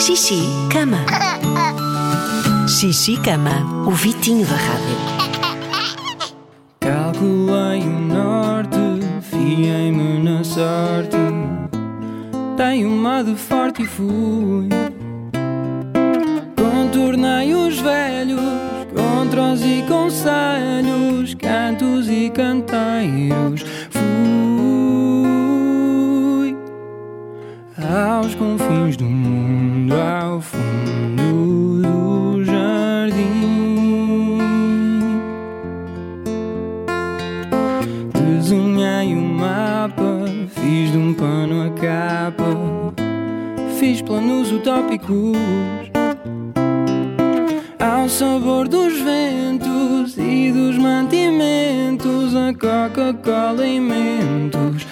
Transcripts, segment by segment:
Xixi, cama. Xixi, cama. O Vitinho da Rádio. Calculei o norte, fiei-me na sorte. Tenho uma de forte e fui. Contornei os velhos, contras e conselhos, cantos e canteiros. Fui aos confins do mundo, ao fundo do jardim. Desenhei um mapa, fiz de um pano a capa, fiz planos utópicos. Ao sabor dos ventos e dos mantimentos, a Coca-Cola e mentos.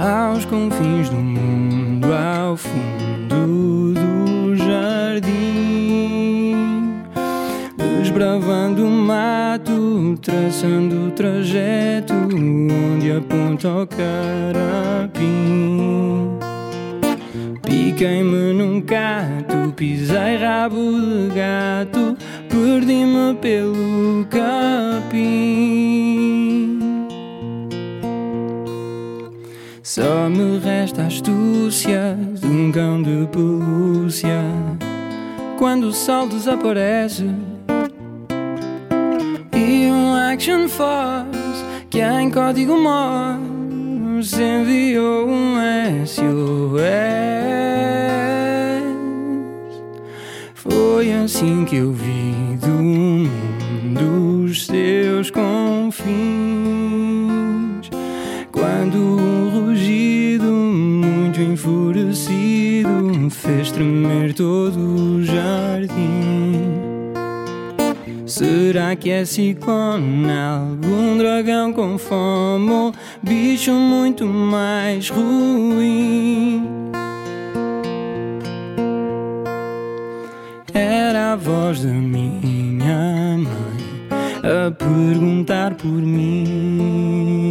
Aos confins do mundo, ao fundo do jardim, desbravando o mato, traçando o trajeto onde aponta o carapim. Piquei-me num cato, pisei rabo de gato, perdi-me pelo capim. Só me resta a astúcia de um cão de pelúcia quando o sol desaparece e um action force que em código Morse enviou um SOS. Foi assim que eu vi do mundo os seus confins. Quando enfurecido fez tremer todo o jardim. Será que é ciclone? Algum dragão com fome? Ou bicho muito mais ruim? Era a voz da minha mãe a perguntar por mim.